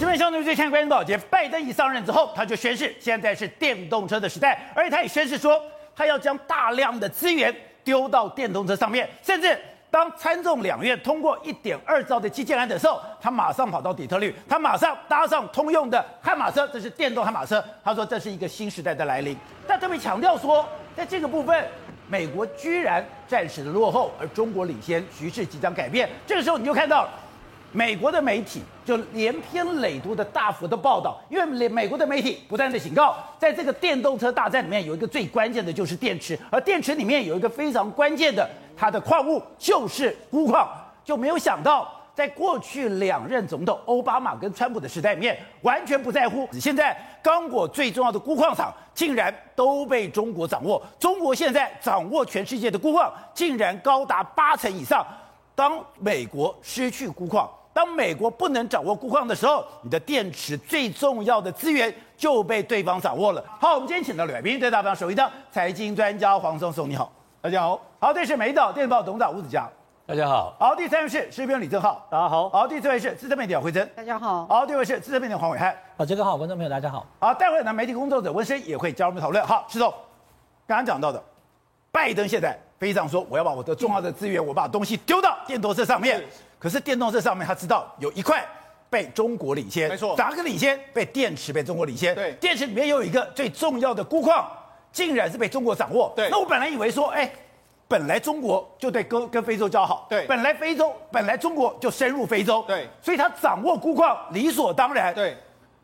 这边相对于最看关键报捷，拜登一上任之后，他就宣誓现在是电动车的时代，而且他也宣誓说，他要将大量的资源丢到电动车上面，甚至。当参众两院通过一点二兆的基建案的时候，他马上跑到底特律，他马上搭上通用的悍马车，这是电动悍马车。他说这是一个新时代的来临。但特别强调说，在这个部分，美国居然暂时的落后，而中国领先，局势即将改变。这个时候你就看到。美国的媒体就连篇累牍的大幅的报道，因为美国的媒体不断的警告，在这个电动车大战里面有一个最关键的就是电池，而电池里面有一个非常关键的，它的矿物就是钴矿，就没有想到在过去两任总统欧巴马跟川普的时代里面完全不在乎，现在刚果最重要的钴矿厂竟然都被中国掌握，中国现在掌握全世界的钴矿竟然高达八成以上，当美国失去钴矿。当美国不能掌握钴矿的时候，你的电池最重要的资源就被对方掌握了。好，我们今天请到来宾，最大方首位的财经专家黄松松，你好，大家好。好，这是美岛电子报董事长吴子嘉，大家好。好，第三位是时事评李正浩，大家好。好，第四位是资深媒体姚慧珍，大家好。好，第五位是资深媒体黄伟汉，好，这个好，观众朋友大家好。好，待会呢，媒体工作者温生也会加入我们讨论。好，石头，刚刚讲到的，拜登现在非常说，我要把我的重要的资源，我把东西丢到电动车上面。可是电动车上面，他知道有一块被中国领先，没错，哪个领先？被电池被中国领先。对，电池里面有一个最重要的钴矿，竟然是被中国掌握。对，那我本来以为说，哎，本来中国就对跟跟非洲交好，对，本来非洲本来中国就深入非洲，对，所以他掌握钴矿理所当然。对，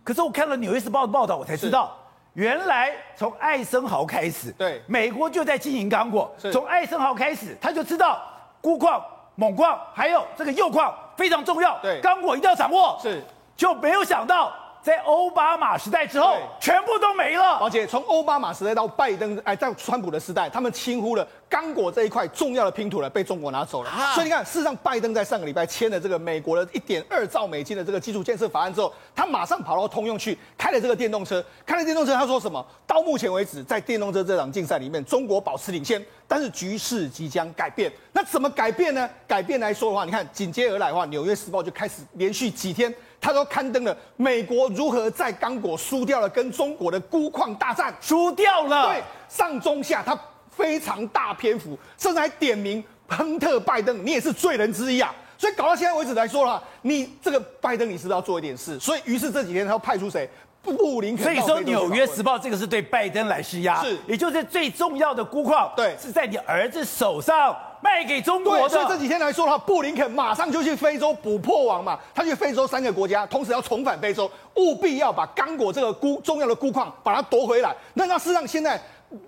可是我看了《纽约时报》的报道，我才知道，原来从艾森豪开始，对，美国就在经营刚果，从艾森豪开始，他就知道钴矿。锰矿还有这个铀矿非常重要，对，刚果一定要掌握，是，就没有想到在奥巴马时代之后，全部都没了。而且从奥巴马时代到拜登，哎，到川普的时代，他们轻忽了。刚果这一块重要的拼图呢，被中国拿走了。所以你看，事实上，拜登在上个礼拜签了这个美国的一点二兆美金的这个基础建设法案之后，他马上跑到通用去开了这个电动车。开了电动车，他说什么？到目前为止，在电动车这场竞赛里面，中国保持领先，但是局势即将改变。那怎么？改变呢？改变来说的话，你看紧接而来的话，《纽约时报》就开始连续几天，他都刊登了美国如何在刚果输掉了跟中国的钴矿大战，输掉了。对，上中下他。非常大篇幅，甚至还点名亨特·拜登，你也是罪人之一啊！所以搞到现在为止来说啦，你这个拜登，你是不是要做一点事？所以，于是这几天他要派出谁？布林肯。所以说，《纽约时报》这个是对拜登来施压，是，也就是最重要的钴矿，对，是在你儿子手上卖给中国的。所以这几天来说的话，布林肯马上就去非洲补破网嘛，他去非洲三个国家，同时要重返非洲，务必要把刚果这个钴重要的钴矿把它夺回来。那那事实上现在。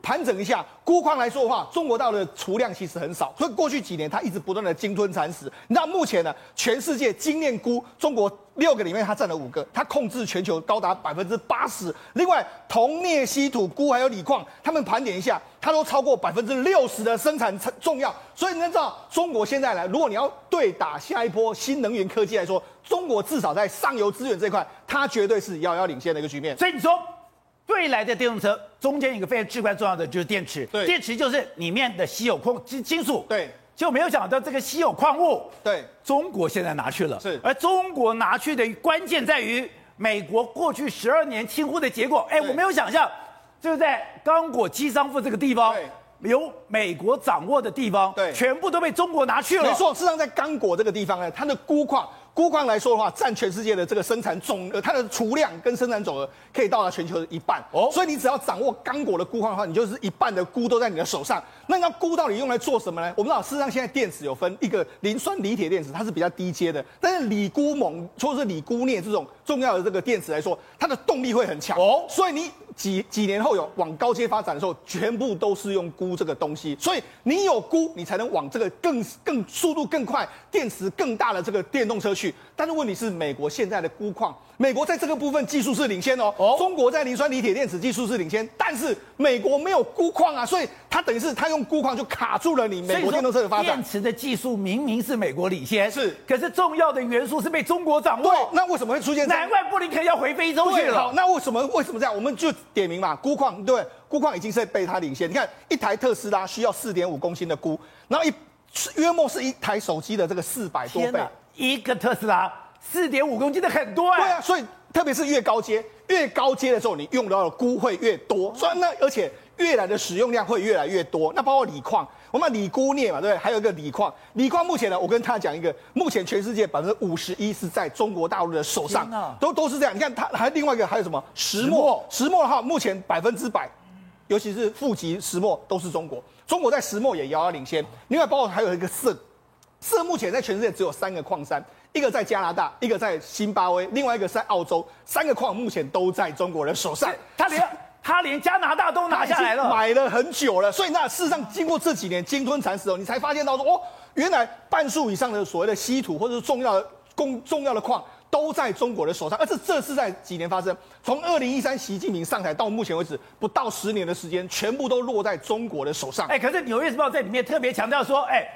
盘整一下钴矿来说的话，中国大陆的储量其实很少，所以过去几年它一直不断的鲸吞蚕食。那目前呢，全世界精炼钴，中国六个里面它占了五个，它控制全球高达百分之八十。另外，铜、镍、稀土、钴还有锂矿，他们盘点一下，它都超过百分之六十的生产重要。所以你知道，中国现在来，如果你要对打下一波新能源科技来说，中国至少在上游资源这块，它绝对是遥遥领先的一个局面。所以你说。未来的电动车中间一个非常至关重要的就是电池，对，电池就是里面的稀有矿金金属，对，就没有想到这个稀有矿物，对，中国现在拿去了，是，而中国拿去的关键在于美国过去十二年轻忽的结果，哎，我没有想象，就是在刚果基商富这个地方，由美国掌握的地方，对，全部都被中国拿去了，没错，事实上在刚果这个地方呢，它的钴矿。鈷矿来说的话，占全世界的这个生产总呃，它的储量跟生产总额可以到达全球的一半哦。所以你只要掌握刚果的钴矿的话，你就是一半的钴都在你的手上。那那钴到底用来做什么呢？我们知道，事实上现在电池有分一个磷酸锂铁电池，它是比较低阶的。但是锂钴锰或者是锂钴镍这种重要的这个电池来说，它的动力会很强哦。所以你几几年后有往高阶发展的时候，全部都是用钴这个东西。所以你有钴，你才能往这个更更速度更快、电池更大的这个电动车去。但是问题是，美国现在的钴矿，美国在这个部分技术是领先哦。哦，中国在磷酸锂铁电池技术是领先，但是美国没有钴矿啊，所以它等于是它用钴矿就卡住了你美国电动车的发展。电池的技术明明是美国领先，是，可是重要的元素是被中国掌握。对，那为什么会出现？难怪布林肯要回非洲去了。好，那为什么为什么这样？我们就点名嘛，钴矿对，钴矿已经是被它领先。你看，一台特斯拉需要四点五公斤的钴，然后一约莫是一台手机的这个四百多倍。一个特斯拉四点五公斤的很多哎。对啊，所以特别是越高阶，越高阶的时候，你用到的钴会越多，所以那而且越来的使用量会越来越多。那包括锂矿，我们锂钴镍嘛，对不对？还有一个锂矿，锂矿目前呢，我跟他讲一个，目前全世界百分之五十一是在中国大陆的手上，都都是这样。你看它还有另外一个还有什么石墨？石墨的话，目前百分之百，尤其是负极石墨都是中国。中国在石墨也遥遥领先。另外包括还有一个銫，銫目前在全世界只有三个矿山。一个在加拿大，一个在新巴威，另外一个是在澳洲，三个矿目前都在中国人手上。他连他连加拿大都拿下来了，买了很久了。所以那事实上，经过这几年鲸吞蚕食哦，你才发现到说，哦，原来半数以上的所谓的稀土或者是重要的工重要的矿都在中国的手上。而这这是在几年发生？从二零一三习近平上台到目前为止不到十年的时间，全部都落在中国的手上。哎，可是《纽约时报》在里面特别强调说，哎，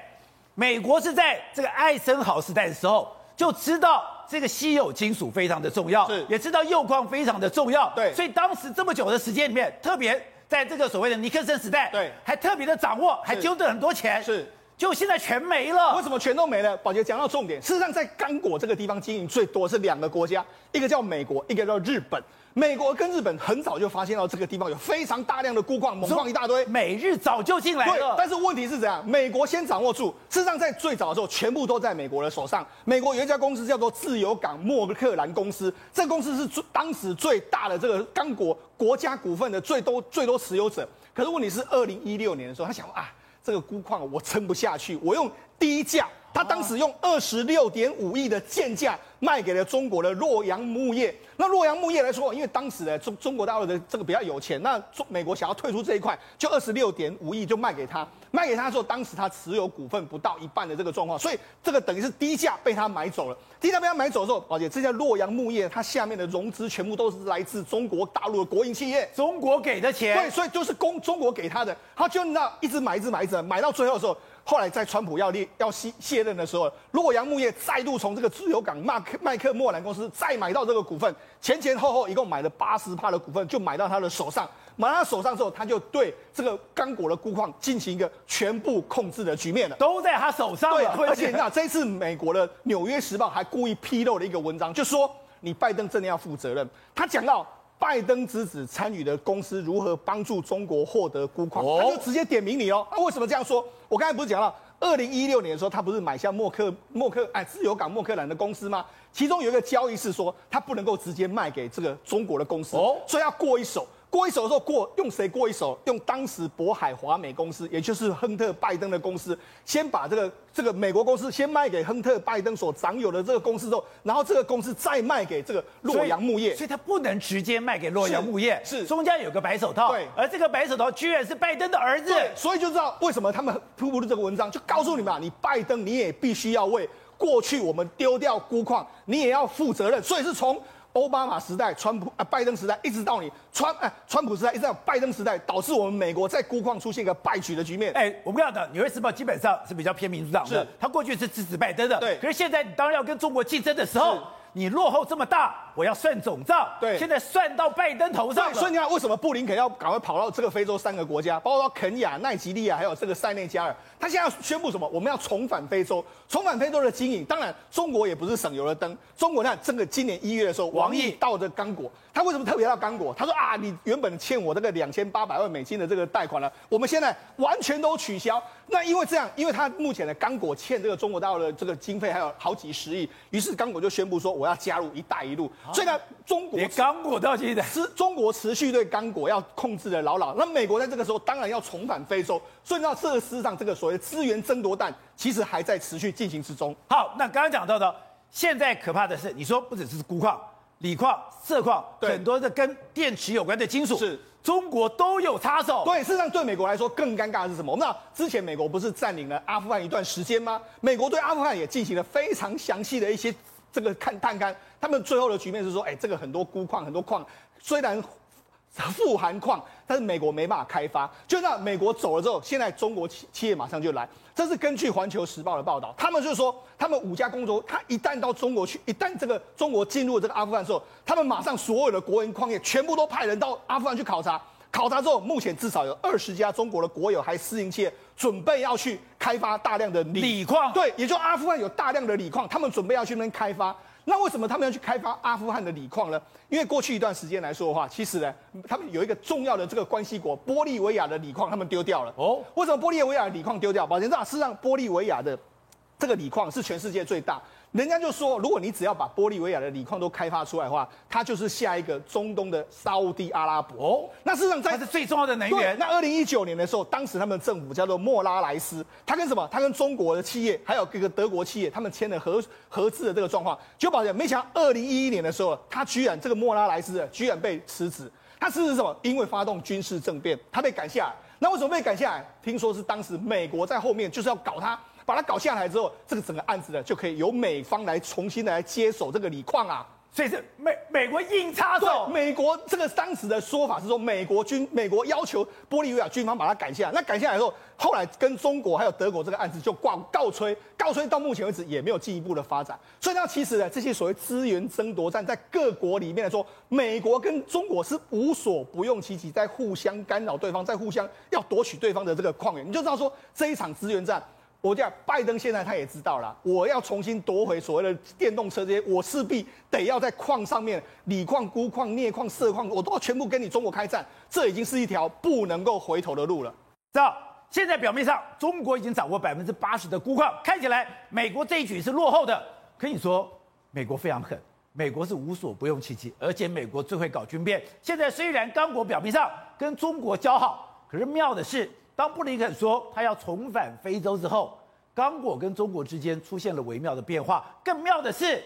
美国是在这个艾森豪时代的时候。就知道这个稀有金属非常的重要，是也知道铀矿非常的重要，对，所以当时这么久的时间里面，特别在这个所谓的尼克森时代，对，还特别的掌握，还揪着很多钱，是，就现在全没了。为什么全都没了？宝杰讲到重点，事实上在刚果这个地方经营最多是两个国家，一个叫美国，一个叫日本。美国跟日本很早就发现到这个地方有非常大量的钴矿、锰矿一大堆，美日早就进来了。对，但是问题是怎样？美国先掌握住，事实上在最早的时候，全部都在美国的手上。美国有一家公司叫做自由港莫克兰公司，这个公司是最当时最大的这个刚果国家股份的最多最多持有者。可是问题是，二零一六年的时候，他想啊，这个钴矿我撑不下去，我用低价。他当时用二十六点五亿的贱价卖给了中国的洛阳木业。那洛阳木业来说，因为当时的中中国大陆的这个比较有钱，那中美国想要退出这一块，就二十六点五亿就卖给他。卖给他的时候，当时他持有股份不到一半的这个状况，所以这个等于是低价被他买走了。低价被他买走的时候，宝杰，这家洛阳木业它下面的融资全部都是来自中国大陆的国营企业，中国给的钱。对，所以就是公中国给他的，他就那一直买，一直买，一直买，买到最后的时候。后来在川普要列要卸卸任的时候，洛阳鉬业再度从这个自由港麦克麦克莫兰公司再买到这个股份，前前后后一共买了八十帕的股份，就买到他的手上。买到他手上之后，他就对这个刚果的钴矿进行一个全部控制的局面了，都在他手上。对，而且 那这一次美国的《纽约时报》还故意披露了一个文章，就说你拜登真的要负责任。他讲到。拜登之子参与的公司如何帮助中国获得钴矿？他就直接点名你哦。那为什么这样说？我刚才不是讲了二零一六年的时候，他不是买下默克默克哎自由港默克兰的公司吗？其中有一个交易是说，他不能够直接卖给这个中国的公司，所以要过一手。过一手的时候过用谁过一手？用当时渤海华美公司，也就是亨特拜登的公司，先把这个这个美国公司先卖给亨特拜登所掌有的这个公司之后，然后这个公司再卖给这个洛阳木业，所以他不能直接卖给洛阳木业，是，是中间有个白手套，对，而这个白手套居然是拜登的儿子，对，所以就知道为什么他们铺布的这个文章，就告诉你们啊，你拜登你也必须要为过去我们丢掉钴矿，你也要负责任，所以是从。欧巴马时代、川普啊、拜登时代，一直到你川哎川普时代，一直到拜登时代，导致我们美国在国矿出现一个败局的局面。哎，我们讲的《纽约时报》基本上是比较偏民主党的，他过去是支持拜登的，对。可是现在你当然要跟中国竞争的时候。你落后这么大，我要算总账。对，现在算到拜登头上。所以你看，为什么布林肯要赶快跑到这个非洲三个国家，包括肯亚、奈及利亚，还有这个塞内加尔？他现在要宣布什么？我们要重返非洲，重返非洲的经营。当然，中国也不是省油的灯。中国，你看，这个今年一月的时候，王毅到这刚果，他为什么特别到刚果？他说啊，你原本欠我这个两千八百万美金的这个贷款了，我们现在完全都取消。那因为这样，因为他目前的刚果欠这个中国大陆的这个经费还有好几十亿，于是刚果就宣布说我要加入一带一路。所以呢，中国连刚果都要记得，持中国持续对刚果要控制的牢牢。那美国在这个时候当然要重返非洲。所以呢，这个事实上这个所谓资源争夺战其实还在持续进行之中。好，那刚刚讲到的，现在可怕的是，你说不只是钴矿、锂矿、銫矿，很多的跟电池有关的金属是。中国都有插手，对，事实上对美国来说更尴尬的是什么？我们知道之前美国不是占领了阿富汗一段时间吗？美国对阿富汗也进行了非常详细的一些这个看探勘，他们最后的局面是说，哎，这个很多钴矿很多矿虽然富含矿，但是美国没办法开发。就那美国走了之后，现在中国企企业马上就来。这是根据《环球时报》的报道，他们就是说，他们五家公司，他一旦到中国去，一旦这个中国进入这个阿富汗之后，他们马上所有的国营矿业全部都派人到阿富汗去考察。考察之后，目前至少有二十家中国的国有还私营企业准备要去开发大量的锂锂矿。对，也就阿富汗有大量的锂矿，他们准备要去那边开发。那为什么他们要去开发阿富汗的锂矿呢？因为过去一段时间来说的话，其实呢，他们有一个重要的这个关系国玻利维亚的锂矿，他们丢掉了。哦，为什么玻利维亚的锂矿丢掉？宝杰，事实上，玻利维亚的这个锂矿是全世界最大。人家就说，如果你只要把玻利维亚的锂矿都开发出来的话，它就是下一个中东的沙乌地阿拉伯。哦，那事实上，它是最重要的能源。那二零一九年的时候，当时他们的政府叫做莫拉莱斯，他跟什么？他跟中国的企业，还有各个德国企业，他们签了合合资的这个状况。就保证，没想到二零一一年的时候，他居然这个莫拉莱斯居然被辞职。他辞职什么？因为发动军事政变，他被赶下来。那为什么被赶下来？听说是当时美国在后面就是要搞他。把它搞下来之后，这个整个案子呢，就可以由美方来重新来接手这个锂矿啊。所以是美美国硬插手。美国这个当时的说法是说，美国军美国要求玻利维亚军方把它赶下来。那赶下来之后，后来跟中国还有德国这个案子就挂告吹，告吹到目前为止也没有进一步的发展。所以呢，其实呢，这些所谓资源争夺战，在各国里面来说，美国跟中国是无所不用其极，在互相干扰对方，在互相要夺取对方的这个矿源。你就知道说，这一场资源战。我讲，拜登现在他也知道了，我要重新夺回所谓的电动车这些，我势必得要在矿上面，锂矿、钴矿、镍矿、銫矿，我都要全部跟你中国开战，这已经是一条不能够回头的路了。知道，现在表面上中国已经掌握百分之八十的钴矿，看起来美国这一局是落后的。可以说，美国非常狠，美国是无所不用其极，而且美国最会搞军变。现在虽然刚果表面上跟中国交好，可是妙的是。当布林肯说他要重返非洲之后，刚果跟中国之间出现了微妙的变化。更妙的是，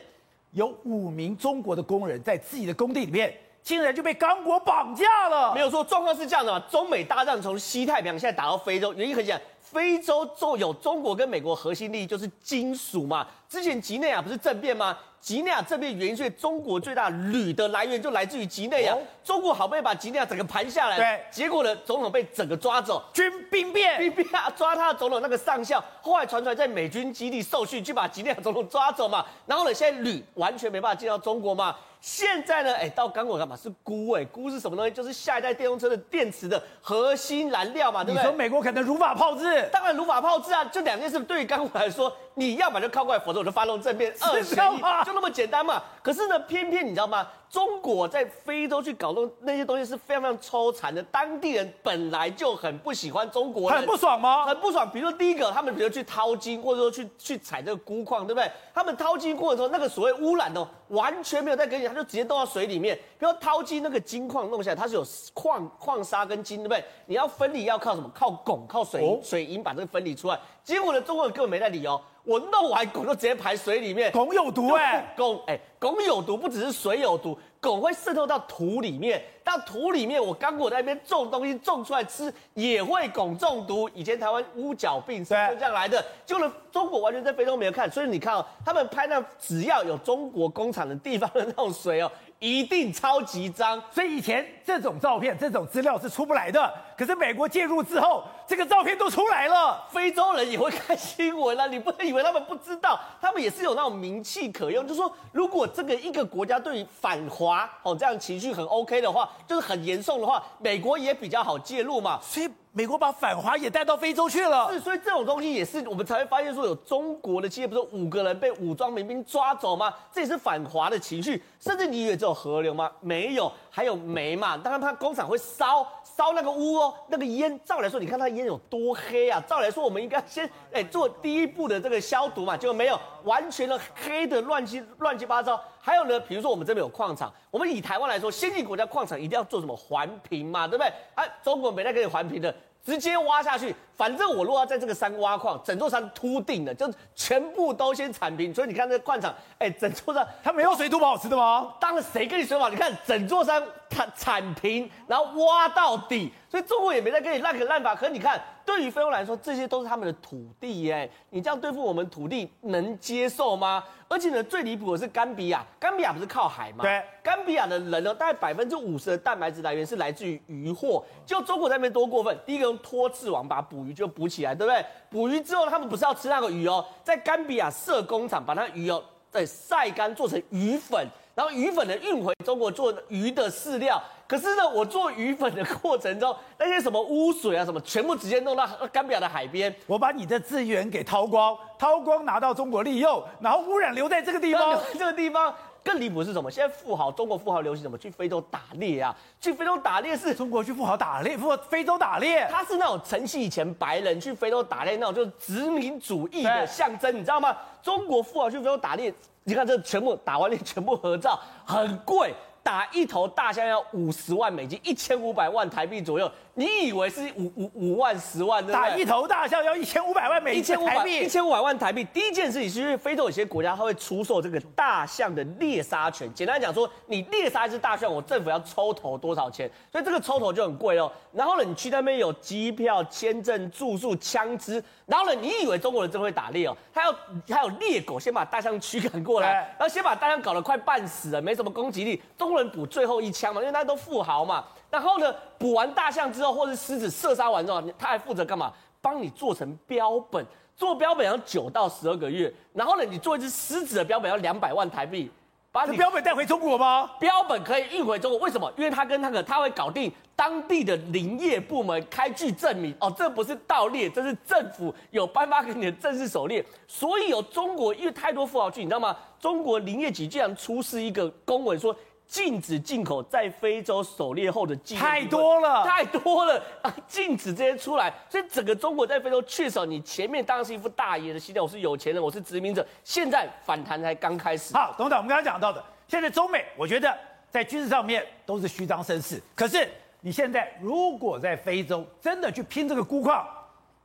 有五名中国的工人在自己的工地里面，竟然就被刚果绑架了。没有说状况是这样的嘛？中美大战从西太平洋现在打到非洲，原因很简单，非洲就有中国跟美国核心利益就是金属嘛。之前吉内亚不是政变吗？吉内亚政变原因，所以中国最大铝的来源就来自于吉内亚。中国好不容易把吉内亚整个盘下来，对，结果呢，总统被整个抓走，军兵变，兵变啊，抓他的总统那个上校，后来传出来在美军基地受训，去把吉内亚总统抓走嘛。然后呢，现在铝完全没办法进到中国嘛。现在呢，哎，到刚果干嘛？是钴哎，钴是什么东西？就是下一代电动车的电池的核心燃料嘛，对不对？你说美国可能如法炮制？当然如法炮制啊！这两件事对于刚果来说，你要么就靠过来，否则我就发动政变，二选一，就那么简单嘛。可是呢，偏偏你知道吗？中国在非洲去搞弄那些东西是非常非常抽残的，当地人本来就很不喜欢中国人，很不爽吗？很不爽。比如说第一个，他们比如去淘金，或者说去去采这个钴矿，对不对？他们淘金过程中，那个所谓污染的完全没有在给你，他就直接倒到水里面。比如说淘金那个金矿弄下来，它是有矿矿砂跟金，对不对？你要分离要靠什么？靠汞，靠水银，水银把这个分离出来。结果呢，中国人根本没在理哦。我弄完汞就直接排水里面，汞有毒哎，汞哎，汞有毒，不只是水有毒，汞会渗透到土里面，到土里面，我刚果在那边种东西种出来吃也会汞中毒。以前台湾乌脚病是就这样来的，就是中国完全在非洲没有看，所以你看哦，他们拍那只要有中国工厂的地方的那种水哦。一定超级脏，所以以前这种照片、这种资料是出不来的。可是美国介入之后，这个照片都出来了。非洲人也会看新闻啊，你不能以为他们不知道，他们也是有那种名气可用。就是说，如果这个一个国家对于反华哦这样情绪很 OK 的话，就是很严重的话，美国也比较好介入嘛。所以。美国把反华也带到非洲去了，是，所以这种东西也是我们才会发现说有中国的企业，不是五个人被武装民兵抓走吗？这也是反华的情绪。甚至你以为只有河流吗？没有，还有煤嘛。当然，它工厂会烧烧那个屋哦，那个烟。照来说，你看它烟有多黑啊？照来说，我们应该先哎做第一步的这个消毒嘛，就没有，完全的黑的乱七乱七八糟。还有呢，比如说我们这边有矿场，我们以台湾来说，先进国家矿场一定要做什么环评嘛，对不对？哎，中国没那个环评的。直接挖下去，反正我如果要在这个山挖矿，整座山秃顶了，就全部都先铲平。所以你看这矿场，哎，整座山它没有水土保持的吗？当然，谁跟你说嘛？你看整座山它铲平，然后挖到底，所以中国也没在跟你烂个烂法。可是你看。对于非洲来说，这些都是他们的土地耶，你这样对付我们土地能接受吗？而且呢，最离谱的是甘比亚，甘比亚不是靠海吗？对，甘比亚的人呢，大概百分之五十的蛋白质来源是来自于渔获。就中国在那边多过分，第一个用拖刺网把捕鱼就捕起来，对不对？捕鱼之后，他们不是要吃那个鱼哦，在甘比亚设工厂，把那鱼哦，再晒干做成鱼粉。然后鱼粉呢运回中国做鱼的饲料。可是呢，我做鱼粉的过程中，那些什么污水啊什么，全部直接弄到干表的海边。我把你的资源给掏光，掏光拿到中国利用，然后污染留在这个地方，这个地方。更离谱是什么？现在富豪，中国富豪流行什么？去非洲打猎啊！去非洲打猎是中国去富豪打猎，富非洲打猎，他是那种承袭以前白人去非洲打猎那种，就是殖民主义的象征，你知道吗？中国富豪去非洲打猎，你看这全部打完猎，全部合照，很贵。打一头大象要五十万美金，一千五百万台币左右。你以为是五五五万十万？打一头大象要一千五百万美金，一千五百一千五百万台币。第一件事情是因为非洲有些国家它会出售这个大象的猎杀权。简单讲说，你猎杀一只大象，我政府要抽头多少钱？所以这个抽头就很贵哦。然后呢，你去那边有机票、签证、住宿、枪支。然后呢，你以为中国人真会打猎哦？他要他有猎狗，先把大象驱赶过来，然后先把大象搞得快半死了，没什么攻击力。中国人补最后一枪嘛，因为大家都富豪嘛。然后呢，补完大象之后，或是狮子射杀完之后，他还负责干嘛？帮你做成标本，做标本要九到十二个月。然后呢，你做一只狮子的标本要两百万台币。把你标本带回中国吗？标本可以运回中国，为什么？因为他跟那个他会搞定当地的林业部门开具证明哦，这不是盗猎，这是政府有颁发给你的正式狩猎。所以有中国，因为太多富豪去，你知道吗？中国林业局竟然出示一个公文说。禁止进口在非洲狩猎后的记录太多了，太多了啊！禁止这些出来，所以整个中国在非洲确实，你前面当然是一副大爷的形象，我是有钱人，我是殖民者，现在反弹才刚开始。好，董事长，我们刚刚讲到的，现在中美，我觉得在军事上面都是虚张声势。可是你现在如果在非洲真的去拼这个钴矿，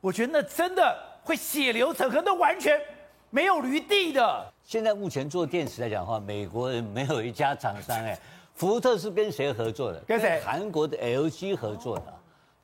我觉得那真的会血流成河，那完全没有余地的。现在目前做电池来讲的话，美国人没有一家厂商哎，福特是跟谁合作的？跟谁？韩国的 LG 合作的。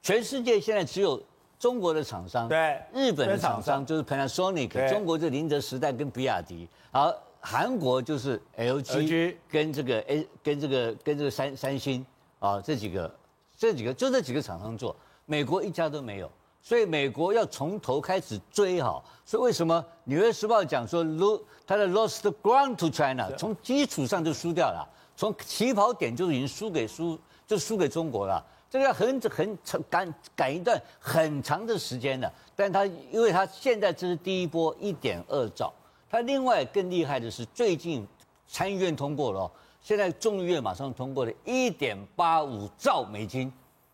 全世界现在只有中国的厂商，对，日本的厂商就是 Panasonic，中国就宁德时代跟比亚迪，好，韩国就是 LG 跟这个 A 跟这个跟这个三三星啊这几个这几个就这几个厂商做，美国一家都没有。所以美国要从头开始追哈，所以为什么《纽约时报》讲说 lo 它的 lost ground to China，从基础上就输掉了，从起跑点就已经输给输就输给中国了，这个要很很长赶赶一段很长的时间的。但他因为他现在这是第一波一点二兆，他另外更厉害的是最近参议院通过了，现在众议院马上通过了一点八五兆美金，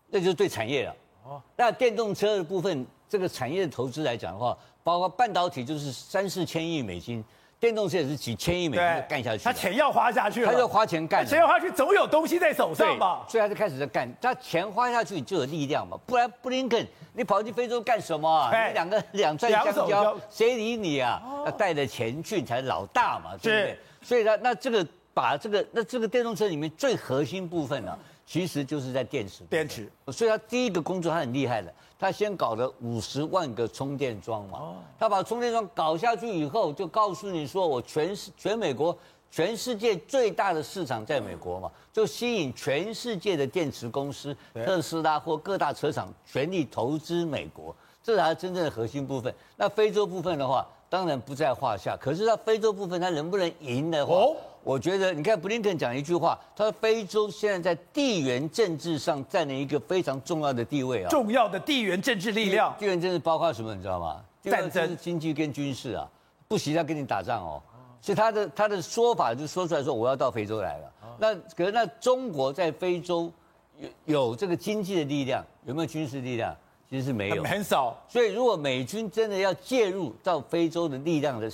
那就是对产业了。哦，那电动车的部分，这个产业的投资来讲的话，包括半导体就是三四千亿美金，电动车也是几千亿美金干下去。他钱要花下去，他就花钱干，钱要花去，总有东西在手上嘛？所以他就开始在干，他钱花下去就有力量嘛，不然布林肯你跑去非洲干什么啊？你两个 两转相交，谁理你啊？要带着钱去才老大嘛，对不对？所以他，那这个把这个那这个电动车里面最核心部分呢、啊？其实就是在电池，电池，所以他第一个工作他很厉害的，他先搞了五十万个充电桩嘛，他把充电桩搞下去以后，就告诉你说，我全世全美国全世界最大的市场在美国嘛，就吸引全世界的电池公司，特斯拉或各大车厂全力投资美国，这是他真正的核心部分。那非洲部分的话，当然不在话下，可是他非洲部分他能不能赢的话？我觉得，你看布林肯讲一句话，他说非洲现在在地缘政治上占了一个非常重要的地位啊，重要的地缘政治力量。地缘政治包括什么？你知道吗？战争、经济跟军事啊，不惜要跟你打仗哦。所以他的他的说法就说出来说，我要到非洲来了。那可是那中国在非洲有有这个经济的力量，有没有军事力量？其实是没有，很少。所以如果美军真的要介入到非洲的力量的。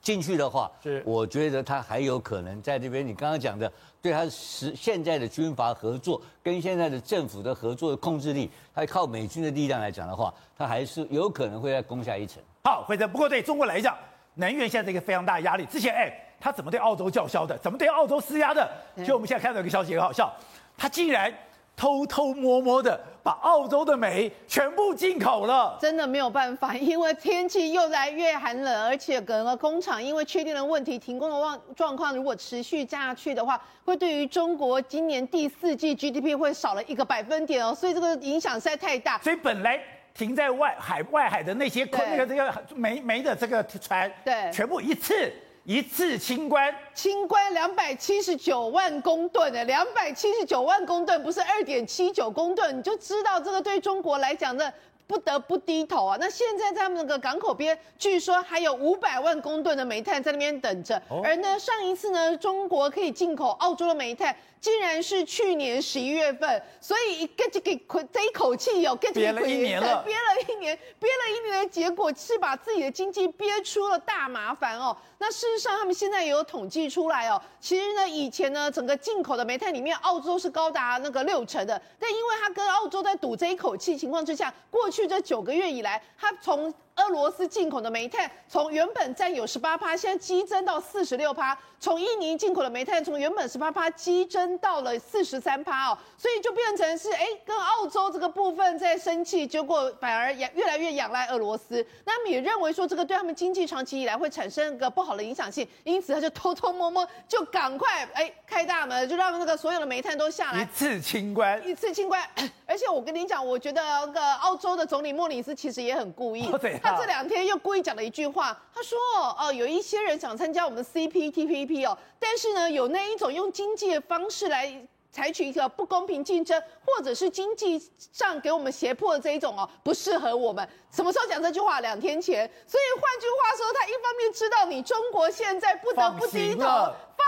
进去的话，是我觉得他还有可能在这边。你刚刚讲的，对他实现在的军阀合作跟现在的政府的合作的控制力，他靠美军的力量来讲的话，他还是有可能会再攻下一城。好，会的。不过对中国来讲，能源现在是一个非常大的压力。之前哎，他怎么对澳洲叫嚣的？怎么对澳洲施压的？就我们现在看到一个消息很好笑，他竟然。偷偷摸摸的把澳洲的煤全部进口了，真的没有办法，因为天气越来越寒冷，而且整个工厂因为确定的问题停工的状状况，如果持续下去的话，会对于中国今年第四季 GDP 会少了一个百分点哦，所以这个影响实在太大。所以本来停在外海外海的那些空那个这个煤煤的这个船，对，全部一次。一次清关，清关两百七十九万公吨的，两百七十九万公吨不是二点七九公吨，你就知道这个对中国来讲的。不得不低头啊！那现在在他们那个港口边，据说还有五百万公吨的煤炭在那边等着。而呢，上一次呢，中国可以进口澳洲的煤炭，竟然是去年十一月份。所以，get 这个这一口气有 get 憋了一年了，憋了一年，憋了一年的结果是把自己的经济憋出了大麻烦哦。那事实上，他们现在也有统计出来哦。其实呢，以前呢，整个进口的煤炭里面，澳洲是高达那个六成的。但因为他跟澳洲在赌这一口气情况之下，过去这九个月以来，他从俄罗斯进口的煤炭从原本占有十八趴，现在激增到四十六趴；从印尼进口的煤炭从原本十八趴激增到了四十三趴哦，所以就变成是哎，跟澳洲这个部分在生气，结果反而也越来越仰赖俄罗斯。那他们也认为说这个对他们经济长期以来会产生一个不好的影响性，因此他就偷偷摸摸就赶快哎开大门，就让那个所有的煤炭都下来，一次清关，一次清关。而且我跟你讲，我觉得那个澳洲的总理莫里斯其实也很故意。他这两天又故意讲了一句话，他说：“哦，有一些人想参加我们的 CPTPP 哦，但是呢，有那一种用经济的方式来采取一个不公平竞争，或者是经济上给我们胁迫的这一种哦，不适合我们。什么时候讲这句话？两天前。所以换句话说，他一方面知道你中国现在不得不低头。”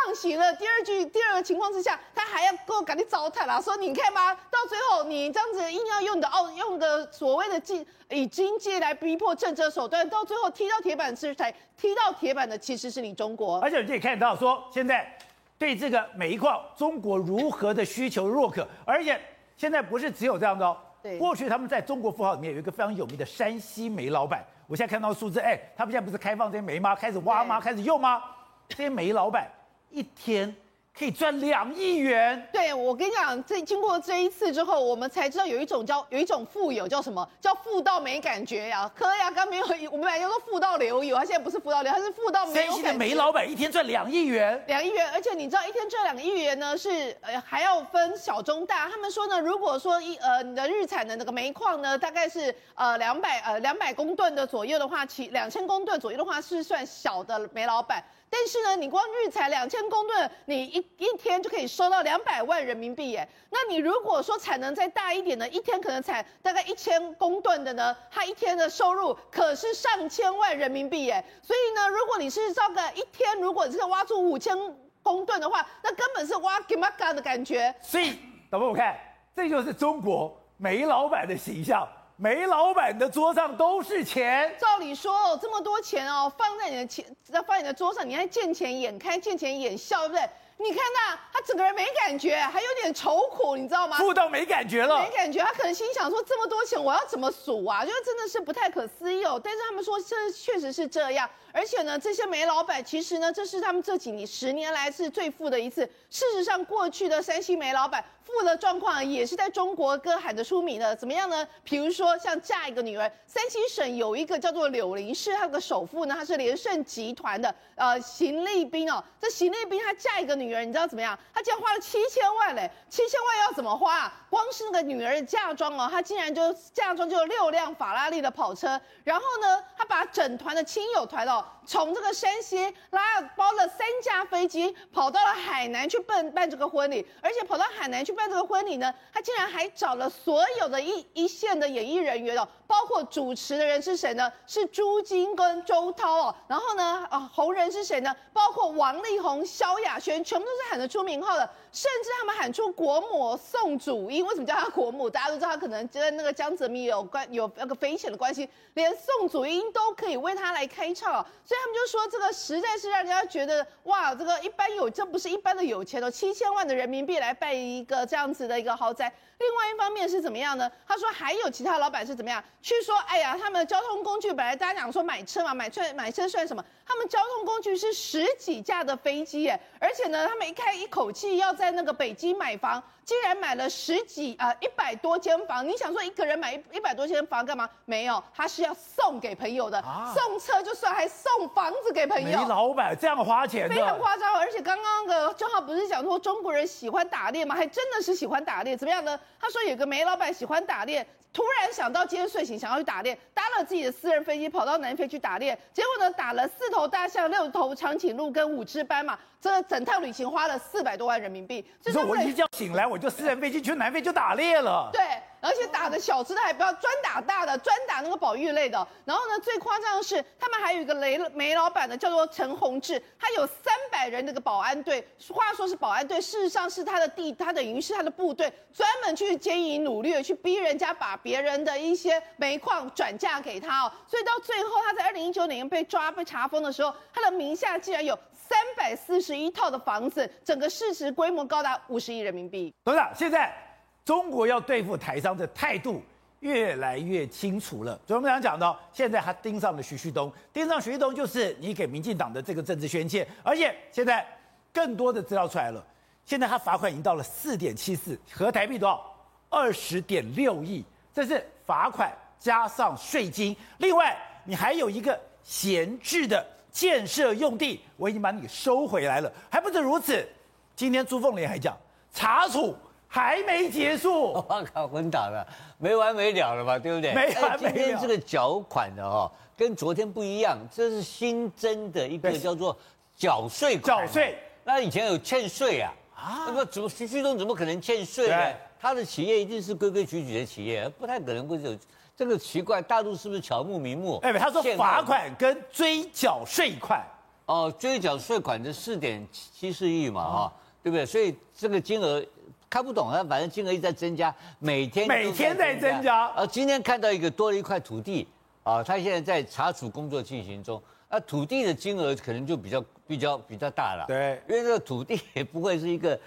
放行了。第二句，第二个情况之下，他还要给我赶紧糟蹋啦，说你看吧，到最后你这样子硬要用的澳用的所谓的经以经济来逼迫政治手段，到最后踢到铁板是才？踢到铁板的其实是你中国。而且你可以看到说，现在对这个煤矿，中国如何的需求若渴，而且现在不是只有这样的哦。对。过去他们在中国富豪里面有一个非常有名的山西煤老板，我现在看到数字，哎，他们现在不是开放这些煤吗？开始挖吗？开始用吗？这些煤老板。一天可以赚两亿元。对，我跟你讲，这经过这一次之后，我们才知道有一种叫有一种富有叫什么？叫富到没感觉呀。柯亚刚没有，我们来叫做富到流油，他现在不是富到流，他是富到没有感的煤老板一天赚两亿元，两亿元，而且你知道一天赚两亿元呢，是呃还要分小中大。他们说呢，如果说一呃你的日产的那个煤矿呢，大概是呃两百呃两百公吨的左右的话，其两千公吨左右的话是算小的煤老板。但是呢，你光日产两千公吨，你一一天就可以收到两百万人民币耶。那你如果说产能再大一点呢，一天可能产大概一千公吨的呢，他一天的收入可是上千万人民币耶。所以呢，如果你是这个一天，如果是挖出五千公吨的话，那根本是挖给玛嘎的感觉。所以，导播我看，这就是中国煤老板的形象。煤老板的桌上都是钱。照理说，这么多钱哦，放在你的钱，放在你的桌上，你还见钱眼开，见钱眼笑，对不对？你看他，他整个人没感觉，还有点愁苦，你知道吗？富到没感觉了，没感觉。他可能心想说，这么多钱，我要怎么数啊？就是真的是不太可思议哦。但是他们说，这确实是这样。而且呢，这些煤老板其实呢，这是他们这几年十年来是最富的一次。事实上，过去的山西煤老板富的状况也是在中国歌喊得出名的。怎么样呢？比如说像嫁一个女儿，山西省有一个叫做柳林市，他的首富呢，他是连胜集团的呃邢立斌哦。这邢立斌他嫁一个女女儿，你知道怎么样？他竟然花了七千万嘞！七千万要怎么花？光是那个女儿的嫁妆哦，她竟然就嫁妆就六辆法拉利的跑车。然后呢，她把整团的亲友团哦。从这个山西拉包了三架飞机，跑到了海南去办办这个婚礼，而且跑到海南去办这个婚礼呢，他竟然还找了所有的一一线的演艺人员哦，包括主持的人是谁呢？是朱晶跟周涛哦，然后呢，啊红人是谁呢？包括王力宏、萧亚轩，全部都是喊得出名号的。甚至他们喊出国母宋祖英，为什么叫她国母？大家都知道，她可能跟那个江泽民有关，有那个匪浅的关系，连宋祖英都可以为她来开唱，所以他们就说这个实在是让人家觉得哇，这个一般有，这不是一般的有钱哦，七千万的人民币来办一个这样子的一个豪宅。另外一方面是怎么样呢？他说还有其他老板是怎么样去说，哎呀，他们的交通工具本来大家讲说买车嘛，买车买车算什么？他们交通工具是十几架的飞机耶，而且呢，他们一开一口气要在那个北京买房，竟然买了十几啊一百多间房。你想说一个人买一一百多间房干嘛？没有，他是要送给朋友的，啊、送车就算，还送房子给朋友。你老板这样花钱，非常夸张。而且刚刚的正好不是讲说中国人喜欢打猎吗？还真的是喜欢打猎，怎么样呢？他说有个煤老板喜欢打猎。突然想到今天睡醒想要去打猎，搭了自己的私人飞机跑到南非去打猎，结果呢打了四头大象、六头长颈鹿跟五只斑马，这整趟旅行花了四百多万人民币。你说我一觉醒来我就私人飞机去南非就打猎了。对。而且打的小只的还不要，专打大的，专打那个保育类的。然后呢，最夸张的是，他们还有一个雷煤老板的，叫做陈宏志，他有三百人那个保安队。话说是保安队，事实上是他的地，他等于是他的部队，专门去奸淫掳掠，去逼人家把别人的一些煤矿转嫁给他哦。所以到最后，他在二零一九年被抓被查封的时候，他的名下竟然有三百四十十一套的房子，整个市值规模高达五十亿人民币。董事长，现在。中国要对付台商的态度越来越清楚了。所以我们想讲到，现在他盯上了徐旭东，盯上徐旭东就是你给民进党的这个政治宣泄。而且现在更多的资料出来了，现在他罚款已经到了四点七四，合台币多少？二十点六亿，这是罚款加上税金。另外，你还有一个闲置的建设用地，我已经把你收回来了。还不止如此，今天朱凤莲还讲查处。还没结束，我靠，昏倒了，没完没了了吧，对不对？没完没了。今天这个缴款的哦，跟昨天不一样，这是新增的一个叫做缴税款。缴税，那以前有欠税啊？啊？那么怎么徐旭东怎么可能欠税呢？他的企业一定是规规矩矩的企业，不太可能会有这个奇怪。大陆是不是巧目名目？哎，他说罚款跟追缴税款。哦，追缴税款的四点七四亿嘛，哈，对不对？所以这个金额。看不懂啊，反正金额一直在增加，每天每天在增加。啊，今天看到一个多了一块土地，啊，他现在在查处工作进行中。那土地的金额可能就比较比较比较大了。对，因为这个土地也不会是一个，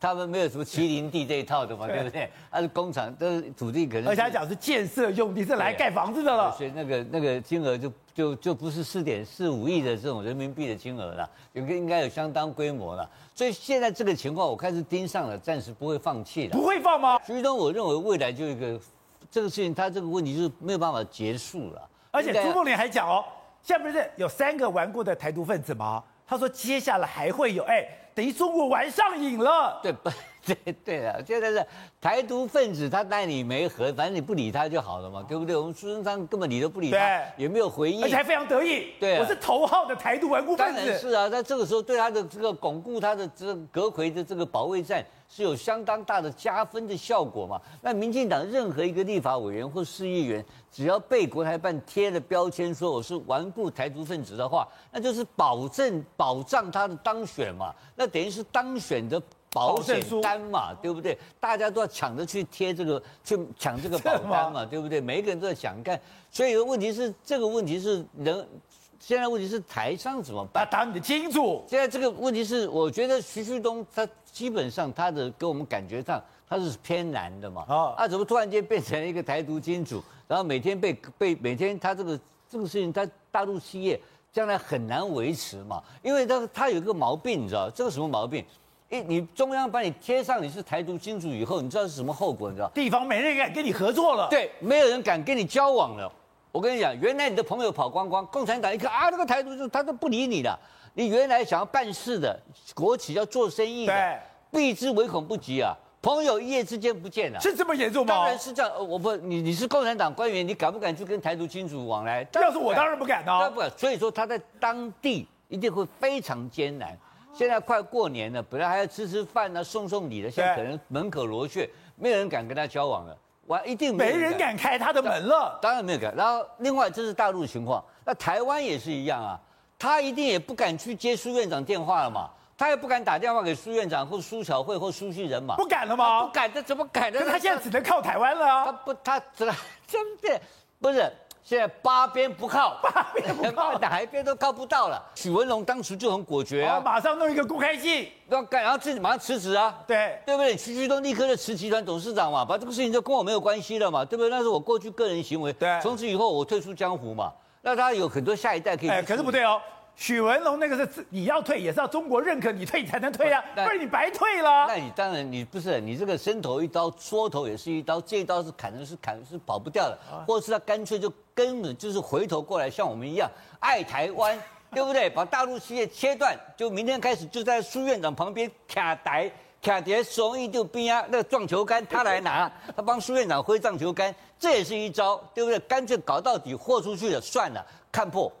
他们没有什么麒麟地这一套的嘛，对，对不对？它是工厂，这是土地可能。而且他讲是建设用地，是来盖房子的了。所以那个那个金额就就就不是四点四五亿的这种人民币的金额了，有个应该有相当规模了。所以现在这个情况，我开始盯上了，暂时不会放弃了。不会放吗？徐旭东，我认为未来就一个这个事情，他这个问题就是没有办法结束了。而且朱凤莲还讲哦。下面不是有三个玩过的台独分子吗？他说接下来还会有，哎，等于中国玩上瘾了。对不？对 对啊，现在是台独分子，他带你没和，反正你不理他就好了嘛，对不对？我们苏贞昌根本理都不理他，也没有回应，而且还非常得意。对、啊，我是头号的台独顽固分子。当然是啊，在这个时候对他的这个巩固他的这个阁魁的这个保卫战是有相当大的加分的效果嘛。那民进党任何一个立法委员或市议员，只要被国台办贴了标签说我是顽固台独分子的话，那就是保证保障他的当选嘛。那等于是当选的。保险单嘛，对不对？大家都要抢着去贴这个，去抢这个保单嘛，对不对？每一个人都在想干，所以问题是这个问题是人，现在问题是台商怎么办？打你的清楚。现在这个问题是，我觉得徐旭东他基本上他的给我们感觉上他是偏蓝的嘛，啊，啊怎么突然间变成一个台独金主，然后每天被被每天他这个这个事情，他大陆企业将来很难维持嘛，因为他他有一个毛病，你知道这个什么毛病？哎，你中央把你贴上你是台独金主以后，你知道是什么后果？你知道？地方没人敢跟你合作了，对，没有人敢跟你交往了。我跟你讲，原来你的朋友跑光光，共产党一看啊，这个台独就他都不理你了。你原来想要办事的国企要做生意的，避之唯恐不及啊。朋友一夜之间不见了，是这么严重吗？当然是这样。我不，你你是共产党官员，你敢不敢去跟台独金主往来？要是我，当然不敢啊。当然不敢。所以说他在当地一定会非常艰难。现在快过年了，本来还要吃吃饭呢、送送礼的，现在可能门可罗雀，没有人敢跟他交往了。我一定没人，敢开他的门了。当然没有敢。然后另外这是大陆情况，那台湾也是一样啊，他一定也不敢去接苏院长电话了嘛，他也不敢打电话给苏院长或苏巧慧或苏旭仁嘛，不敢了吗？不敢，这怎么敢呢？他现在只能靠台湾了啊。他不，他怎么 真的不是。现在八边不靠，八边不靠，哪一边都靠不到了。许文龙当时就很果决啊，马上弄一个公开信，要干，然后自己马上辞职啊，对，对不对？徐旭东立刻就辞集团董事长嘛，把这个事情就跟我没有关系了嘛，对不对？那是我过去个人行为，对，从此以后我退出江湖嘛，那他有很多下一代可以。哎，可是不对哦。许文龙那个是你要退也是要中国认可你退才能退啊，不然你白退了。那你当然你不是你这个伸头一刀，缩头也是一刀，这一刀是砍的是砍是跑不掉的，或者是他干脆就根本就是回头过来像我们一样爱台湾，对不对？把大陆企业切断，就明天开始就在苏院长旁边卡台卡碟双一就边啊，那个撞球杆他来拿，他帮苏院长挥撞球杆，这也是一招，对不对？干脆搞到底，豁出去了算了，看破。